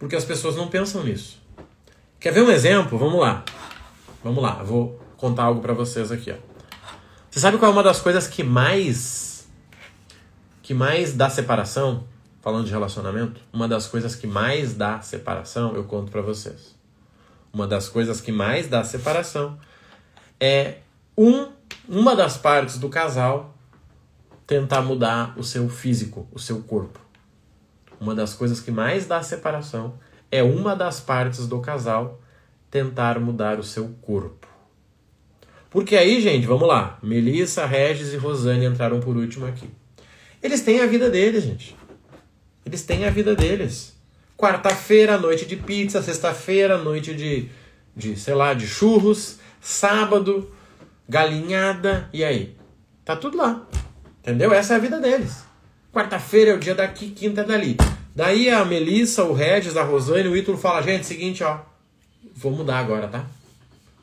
Porque as pessoas não pensam nisso. Quer ver um exemplo? Vamos lá. Vamos lá, vou contar algo para vocês aqui, ó. Você sabe qual é uma das coisas que mais que mais dá separação? Falando de relacionamento, uma das coisas que mais dá separação, eu conto para vocês. Uma das coisas que mais dá separação é um, uma das partes do casal tentar mudar o seu físico, o seu corpo. Uma das coisas que mais dá separação é uma das partes do casal tentar mudar o seu corpo. Porque aí, gente, vamos lá. Melissa, Regis e Rosane entraram por último aqui. Eles têm a vida deles, gente. Eles têm a vida deles. Quarta-feira, noite de pizza. Sexta-feira, noite de, de, sei lá, de churros. Sábado, galinhada. E aí? Tá tudo lá. Entendeu? Essa é a vida deles. Quarta-feira é o dia daqui, quinta é dali. Daí a Melissa, o Regis, a Rosane, o Ítalo fala, gente, seguinte, ó. Vou mudar agora, tá?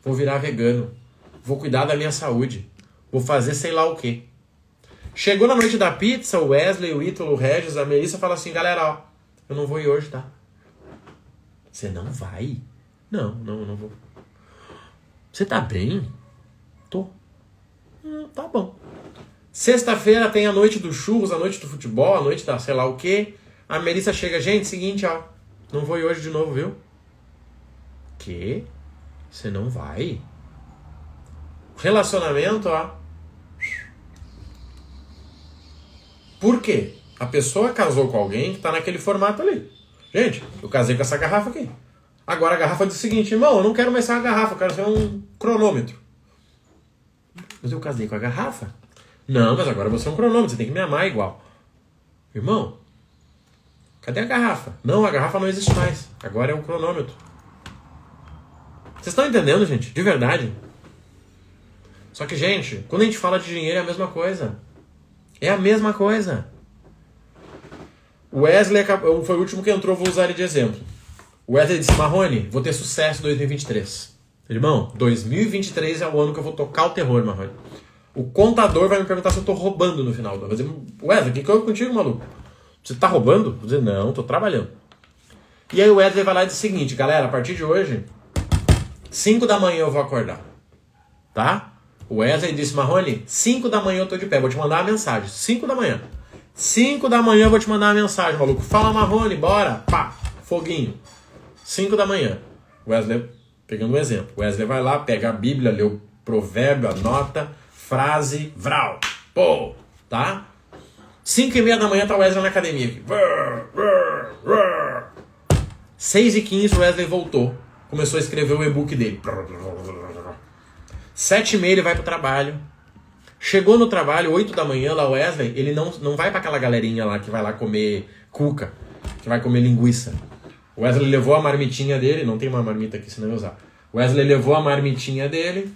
Vou virar vegano. Vou cuidar da minha saúde. Vou fazer sei lá o quê. Chegou na noite da pizza, o Wesley, o Ítalo, o Regis, a Melissa fala assim, galera, ó, eu não vou ir hoje, tá? Você não vai? Não, não, não vou. Você tá bem? Tô. Hum, tá bom. Sexta-feira tem a noite dos churros, a noite do futebol, a noite da sei lá o quê. A Melissa chega, gente, seguinte, ó. Não vou ir hoje de novo, viu? Que? Você não vai? Relacionamento, ó. Por quê? A pessoa casou com alguém que tá naquele formato ali. Gente, eu casei com essa garrafa aqui. Agora a garrafa diz o seguinte, irmão, eu não quero mais ser uma garrafa, eu quero ser um cronômetro. Mas eu casei com a garrafa. Não, mas agora você é um cronômetro, você tem que me amar igual. Irmão, cadê a garrafa? Não, a garrafa não existe mais. Agora é um cronômetro. Vocês estão entendendo, gente? De verdade. Só que, gente, quando a gente fala de dinheiro é a mesma coisa. É a mesma coisa. Wesley foi o último que entrou, vou usar ele de exemplo. Wesley disse: Marrone, vou ter sucesso em 2023. Irmão, 2023 é o ano que eu vou tocar o terror, Marrone. O contador vai me perguntar se eu tô roubando no final. Vai dizer, Wesley, o que, que eu contigo, maluco? Você tá roubando? Vou dizer, não, tô trabalhando. E aí o Wesley vai lá e diz o seguinte, galera, a partir de hoje, 5 da manhã eu vou acordar. Tá? O Wesley disse, Marrone, 5 da manhã eu tô de pé, vou te mandar uma mensagem. 5 da manhã. 5 da manhã eu vou te mandar uma mensagem, maluco. Fala, Marrone, bora. Pá, foguinho. 5 da manhã. Wesley, pegando um exemplo. Wesley vai lá, pega a Bíblia, lê o provérbio, anota, frase, vral. Pô, tá? 5 e meia da manhã tá o Wesley na academia. Aqui. 6 e 15 o Wesley voltou. Começou a escrever o e-book dele. 7 e meia ele vai pro trabalho. Chegou no trabalho, 8 da manhã, lá o Wesley, ele não, não vai para aquela galerinha lá que vai lá comer cuca, que vai comer linguiça. O Wesley levou a marmitinha dele, não tem uma marmita aqui, senão eu usar. O Wesley levou a marmitinha dele,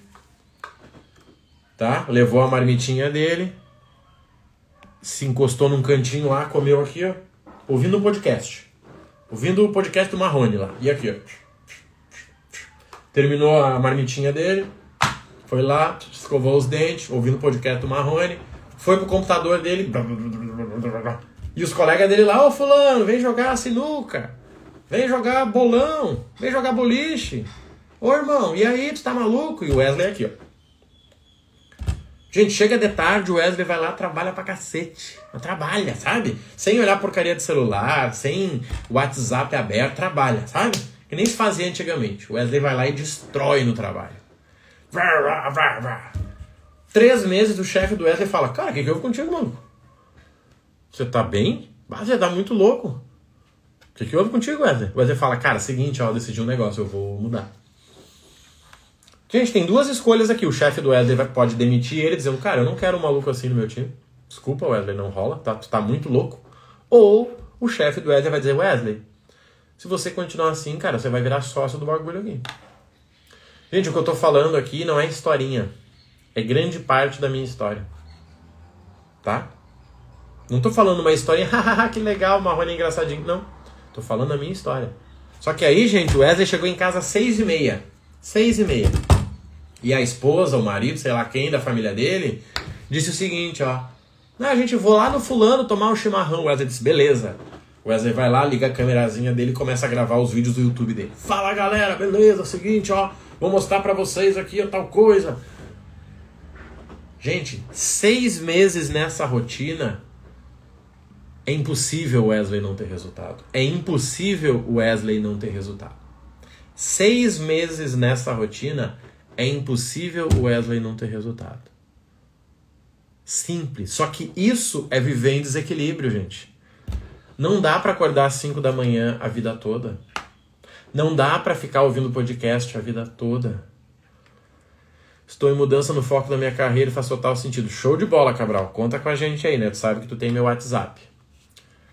tá? Levou a marmitinha dele, se encostou num cantinho lá, comeu aqui, ó, ouvindo um podcast. Ouvindo o podcast do Marrone lá. E aqui, ó. Terminou a marmitinha dele, foi lá, escovou os dentes, ouvindo o podcast do Marrone, foi pro computador dele. E os colegas dele lá, ô fulano, vem jogar sinuca. Vem jogar bolão, vem jogar boliche. Ô irmão, e aí, tu tá maluco? E o Wesley aqui, ó. Gente, chega de tarde, o Wesley vai lá, trabalha pra cacete. Trabalha, sabe? Sem olhar porcaria de celular, sem WhatsApp aberto, trabalha, sabe? Que nem se fazia antigamente. O Wesley vai lá e destrói no trabalho. Três meses o chefe do Wesley fala: Cara, o que, que houve contigo, mano? Você tá bem? Ah, você tá muito louco. O que, que houve contigo, Wesley? O Wesley fala, cara, seguinte, ó, eu decidi um negócio, eu vou mudar. Gente, tem duas escolhas aqui. O chefe do Wesley pode demitir ele, dizendo, cara, eu não quero um maluco assim no meu time. Desculpa, Wesley, não rola, tá, tu tá muito louco. Ou o chefe do Wesley vai dizer, Wesley, se você continuar assim, cara, você vai virar sócio do bagulho aqui. Gente, o que eu tô falando aqui não é historinha. É grande parte da minha história. Tá? Não tô falando uma historinha, hahaha, que legal, Marrone engraçadinho. Não. Tô falando a minha história. Só que aí, gente, o Wesley chegou em casa às seis e meia. Seis e meia. E a esposa, o marido, sei lá quem da família dele, disse o seguinte, ó. Não, a gente vou lá no fulano tomar um chimarrão. O Wesley disse, beleza. O Wesley vai lá, liga a câmerazinha dele e começa a gravar os vídeos do YouTube dele. Fala galera, beleza, é o seguinte, ó. Vou mostrar para vocês aqui ó, tal coisa. Gente, seis meses nessa rotina é impossível o Wesley não ter resultado. É impossível o Wesley não ter resultado. Seis meses nessa rotina, é impossível o Wesley não ter resultado. Simples. Só que isso é viver em desequilíbrio, gente. Não dá para acordar às 5 da manhã a vida toda. Não dá para ficar ouvindo podcast a vida toda. Estou em mudança no foco da minha carreira e faz total sentido. Show de bola, Cabral. Conta com a gente aí, né? Tu sabe que tu tem meu WhatsApp.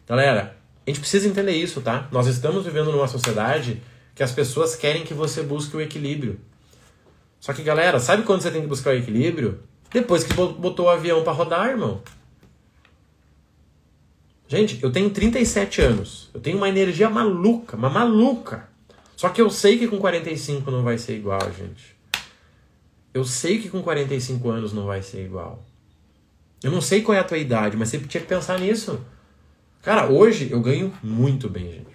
Galera, a gente precisa entender isso, tá? Nós estamos vivendo numa sociedade que as pessoas querem que você busque o equilíbrio. Só que, galera, sabe quando você tem que buscar o equilíbrio? Depois que botou o avião para rodar, irmão. Gente, eu tenho 37 anos. Eu tenho uma energia maluca, uma maluca. Só que eu sei que com 45 não vai ser igual, gente. Eu sei que com 45 anos não vai ser igual. Eu não sei qual é a tua idade, mas você tinha que pensar nisso. Cara, hoje eu ganho muito bem, gente.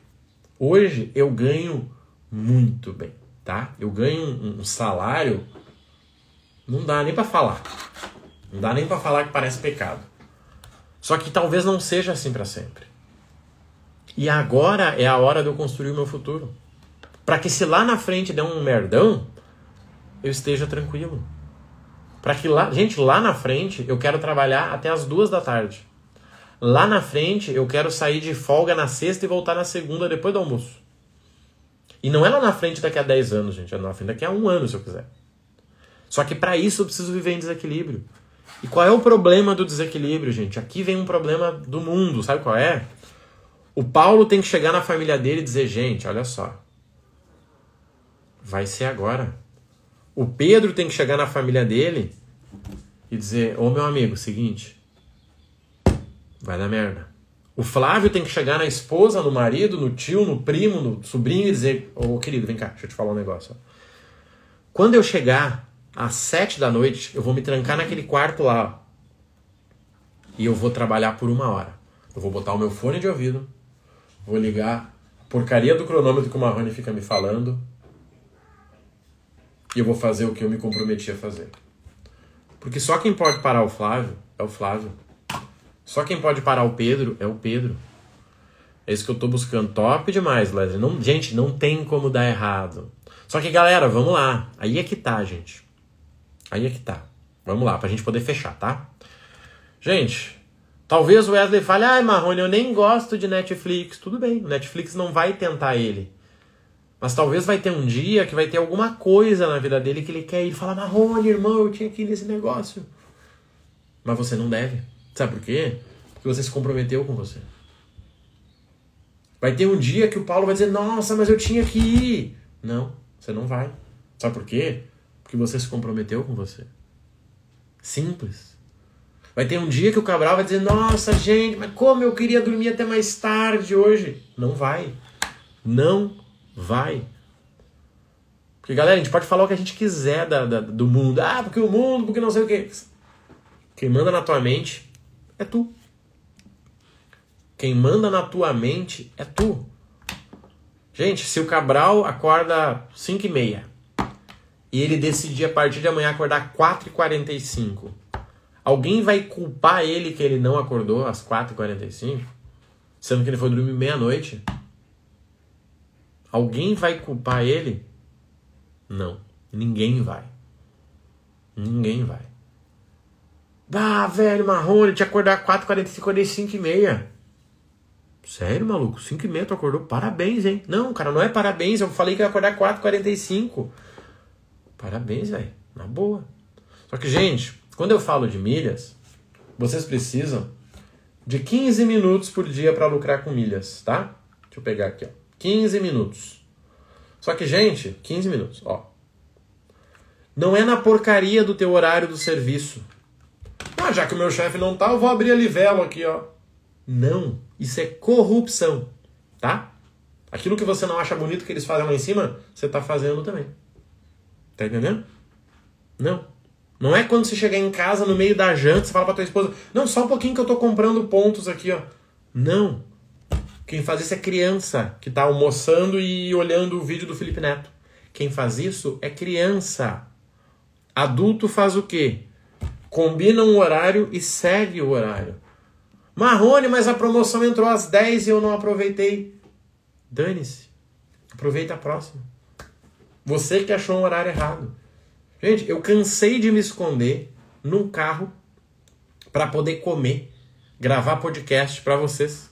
Hoje eu ganho muito bem, tá? Eu ganho um, salário, não dá nem para falar. Não dá nem para falar que parece pecado. Só que talvez não seja assim para sempre. E agora é a hora de eu construir o meu futuro. Para que se lá na frente der um merdão, eu esteja tranquilo. Para que lá, gente, lá na frente eu quero trabalhar até as duas da tarde. Lá na frente, eu quero sair de folga na sexta e voltar na segunda depois do almoço. E não é lá na frente daqui a 10 anos, gente. É lá na frente daqui a um ano, se eu quiser. Só que para isso eu preciso viver em desequilíbrio. E qual é o problema do desequilíbrio, gente? Aqui vem um problema do mundo, sabe qual é? O Paulo tem que chegar na família dele e dizer: gente, olha só, vai ser agora. O Pedro tem que chegar na família dele e dizer: Ô meu amigo, seguinte, vai dar merda. O Flávio tem que chegar na esposa, no marido, no tio, no primo, no sobrinho e dizer: Ô querido, vem cá, deixa eu te falar um negócio. Quando eu chegar às sete da noite, eu vou me trancar naquele quarto lá. E eu vou trabalhar por uma hora. Eu vou botar o meu fone de ouvido, vou ligar a porcaria do cronômetro que o Marrone fica me falando, e eu vou fazer o que eu me comprometi a fazer. Porque só quem pode parar o Flávio é o Flávio. Só quem pode parar o Pedro é o Pedro. É isso que eu tô buscando. Top demais, Leslie. Não, gente, não tem como dar errado. Só que, galera, vamos lá. Aí é que tá, gente. Aí é que tá. Vamos lá, pra gente poder fechar, tá? Gente, talvez o Wesley fale, ai, Marrone, eu nem gosto de Netflix. Tudo bem, o Netflix não vai tentar ele. Mas talvez vai ter um dia que vai ter alguma coisa na vida dele que ele quer ir falar, Marrone, irmão, eu tinha que ir nesse negócio. Mas você não deve. Sabe por quê? Porque você se comprometeu com você. Vai ter um dia que o Paulo vai dizer, nossa, mas eu tinha que ir. Não, você não vai. Sabe por quê? Porque você se comprometeu com você. Simples. Vai ter um dia que o Cabral vai dizer, nossa, gente, mas como eu queria dormir até mais tarde hoje. Não vai. Não Vai. Porque, galera, a gente pode falar o que a gente quiser da, da, do mundo. Ah, porque o mundo, porque não sei o quê. Quem manda na tua mente é tu. Quem manda na tua mente é tu. Gente, se o Cabral acorda 5 e meia e ele decidir a partir de amanhã acordar 4 e 45 alguém vai culpar ele que ele não acordou às 4 e 45 sendo que ele foi dormir meia-noite? Alguém vai culpar ele? Não, ninguém vai. Ninguém vai. Ah, velho, Marrone, te acordar 4, 45, 45 e meia. Sério, maluco? 5 e meia tu acordou? Parabéns, hein? Não, cara, não é parabéns. Eu falei que ia acordar 4, 45. Parabéns, velho. Na boa. Só que, gente, quando eu falo de milhas, vocês precisam de 15 minutos por dia para lucrar com milhas, tá? Deixa eu pegar aqui, ó. 15 minutos. Só que, gente, 15 minutos, ó. Não é na porcaria do teu horário do serviço. Ah, já que o meu chefe não tá, eu vou abrir a livela aqui, ó. Não, isso é corrupção, tá? Aquilo que você não acha bonito que eles fazem lá em cima, você tá fazendo também. Tá entendendo? Não. Não é quando você chegar em casa no meio da janta, você fala pra tua esposa, não, só um pouquinho que eu tô comprando pontos aqui, ó. Não. Quem faz isso é criança que está almoçando e olhando o vídeo do Felipe Neto. Quem faz isso é criança. Adulto faz o quê? Combina um horário e segue o horário. Marrone, mas a promoção entrou às 10 e eu não aproveitei. Dane-se. Aproveita a próxima. Você que achou um horário errado. Gente, eu cansei de me esconder num carro para poder comer, gravar podcast para vocês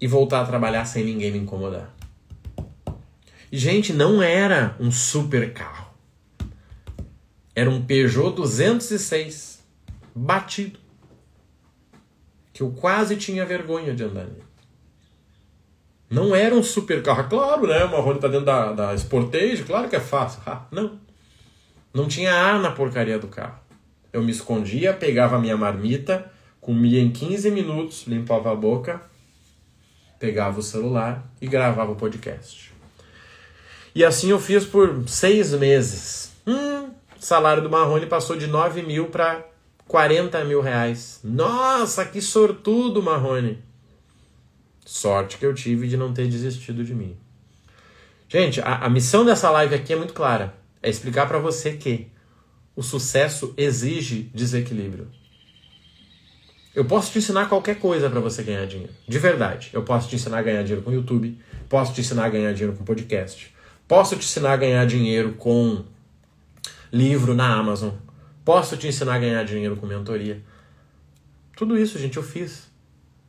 e voltar a trabalhar sem ninguém me incomodar. gente, não era um super carro. Era um Peugeot 206 batido. Que eu quase tinha vergonha de andar nele. Não era um super carro, claro, né? Uma Marrone tá dentro da, da Sportage, claro que é fácil. Ah, não. Não tinha ar na porcaria do carro. Eu me escondia, pegava a minha marmita, comia em 15 minutos, limpava a boca pegava o celular e gravava o podcast. E assim eu fiz por seis meses. Hum, salário do Marrone passou de 9 mil para 40 mil reais. Nossa, que sortudo, Marrone! Sorte que eu tive de não ter desistido de mim. Gente, a, a missão dessa live aqui é muito clara. É explicar para você que o sucesso exige desequilíbrio. Eu posso te ensinar qualquer coisa para você ganhar dinheiro. De verdade. Eu posso te ensinar a ganhar dinheiro com YouTube, posso te ensinar a ganhar dinheiro com podcast, posso te ensinar a ganhar dinheiro com livro na Amazon, posso te ensinar a ganhar dinheiro com mentoria. Tudo isso, gente, eu fiz.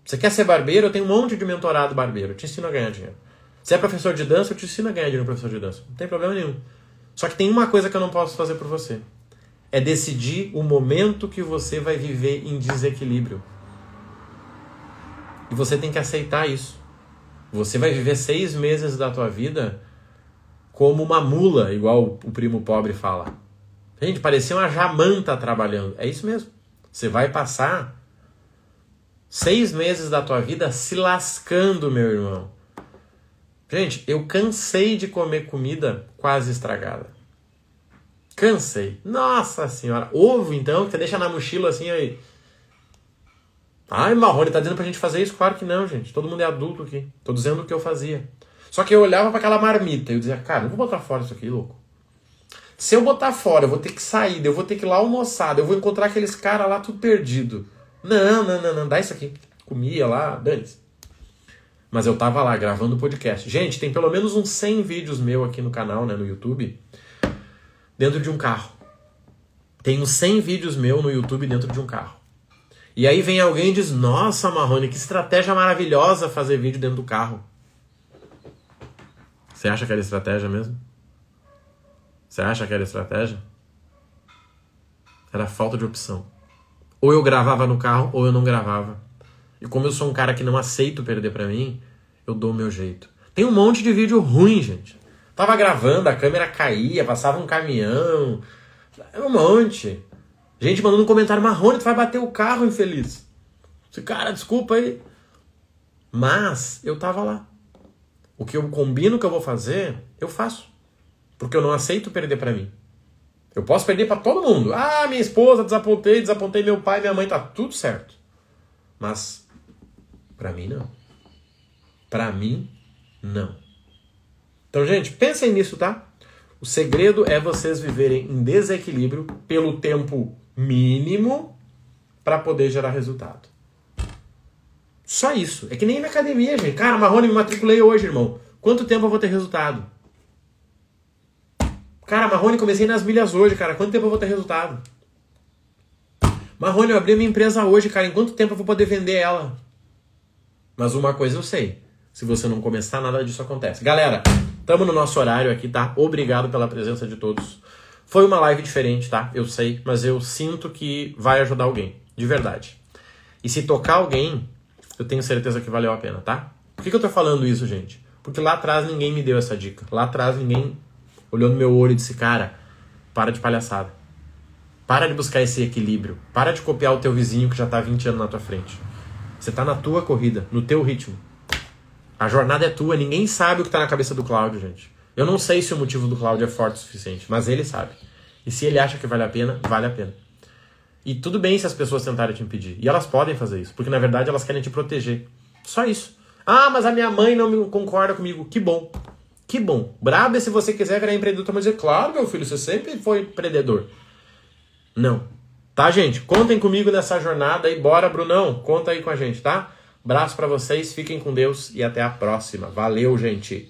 Você quer ser barbeiro? Eu tenho um monte de mentorado barbeiro. Eu te ensino a ganhar dinheiro. Você é professor de dança? Eu te ensino a ganhar dinheiro professor de dança. Não tem problema nenhum. Só que tem uma coisa que eu não posso fazer por você. É decidir o momento que você vai viver em desequilíbrio. E você tem que aceitar isso. Você vai viver seis meses da tua vida como uma mula, igual o primo pobre fala. Gente, parecia uma jamanta trabalhando. É isso mesmo. Você vai passar seis meses da tua vida se lascando, meu irmão. Gente, eu cansei de comer comida quase estragada. Cansei. Nossa senhora. Ovo, então, que você deixa na mochila assim aí. Ai, Marrone, tá dizendo pra gente fazer isso? Claro que não, gente. Todo mundo é adulto aqui. Tô dizendo o que eu fazia. Só que eu olhava para aquela marmita e eu dizia, cara, não vou botar fora isso aqui, louco. Se eu botar fora, eu vou ter que sair, eu vou ter que ir lá almoçar, eu vou encontrar aqueles caras lá tudo perdido. Não, não, não, não, dá isso aqui. Comia lá, dane-se. Mas eu tava lá gravando o podcast. Gente, tem pelo menos uns 100 vídeos meu aqui no canal, né, no YouTube, dentro de um carro. Uns 100 vídeos meu no YouTube dentro de um carro. E aí vem alguém e diz: Nossa, Marrone, que estratégia maravilhosa fazer vídeo dentro do carro. Você acha que era estratégia mesmo? Você acha que era estratégia? Era falta de opção. Ou eu gravava no carro ou eu não gravava. E como eu sou um cara que não aceito perder para mim, eu dou o meu jeito. Tem um monte de vídeo ruim, gente. Tava gravando, a câmera caía, passava um caminhão. Um monte. Gente mandando um comentário, Marrone, tu vai bater o carro, infeliz. Esse cara, desculpa aí. Mas eu tava lá. O que eu combino que eu vou fazer, eu faço. Porque eu não aceito perder para mim. Eu posso perder para todo mundo. Ah, minha esposa, desapontei, desapontei meu pai, minha mãe, tá tudo certo. Mas para mim não. Para mim não. Então, gente, pensem nisso, tá? O segredo é vocês viverem em desequilíbrio pelo tempo mínimo para poder gerar resultado. Só isso. É que nem na academia, gente. Cara, Marrone, me matriculei hoje, irmão. Quanto tempo eu vou ter resultado? Cara, Marrone, comecei nas milhas hoje, cara. Quanto tempo eu vou ter resultado? Marrone, eu abri minha empresa hoje, cara. Em quanto tempo eu vou poder vender ela? Mas uma coisa eu sei. Se você não começar, nada disso acontece. Galera, estamos no nosso horário aqui, tá? Obrigado pela presença de todos. Foi uma live diferente, tá? Eu sei, mas eu sinto que vai ajudar alguém. De verdade. E se tocar alguém, eu tenho certeza que valeu a pena, tá? Por que, que eu tô falando isso, gente? Porque lá atrás ninguém me deu essa dica. Lá atrás ninguém olhou no meu olho e disse, cara, para de palhaçada. Para de buscar esse equilíbrio. Para de copiar o teu vizinho que já tá 20 anos na tua frente. Você tá na tua corrida, no teu ritmo. A jornada é tua, ninguém sabe o que tá na cabeça do Cláudio, gente. Eu não sei se o motivo do Cláudio é forte o suficiente, mas ele sabe. E se ele acha que vale a pena, vale a pena. E tudo bem se as pessoas tentarem te impedir. E elas podem fazer isso, porque na verdade elas querem te proteger. Só isso. Ah, mas a minha mãe não concorda comigo. Que bom. Que bom. Brabo é se você quiser virar empreendedor, mas dizer, claro, meu filho, você sempre foi empreendedor. Não. Tá, gente? Contem comigo nessa jornada aí. Bora, Brunão. Conta aí com a gente, tá? Abraço para vocês, fiquem com Deus e até a próxima. Valeu, gente.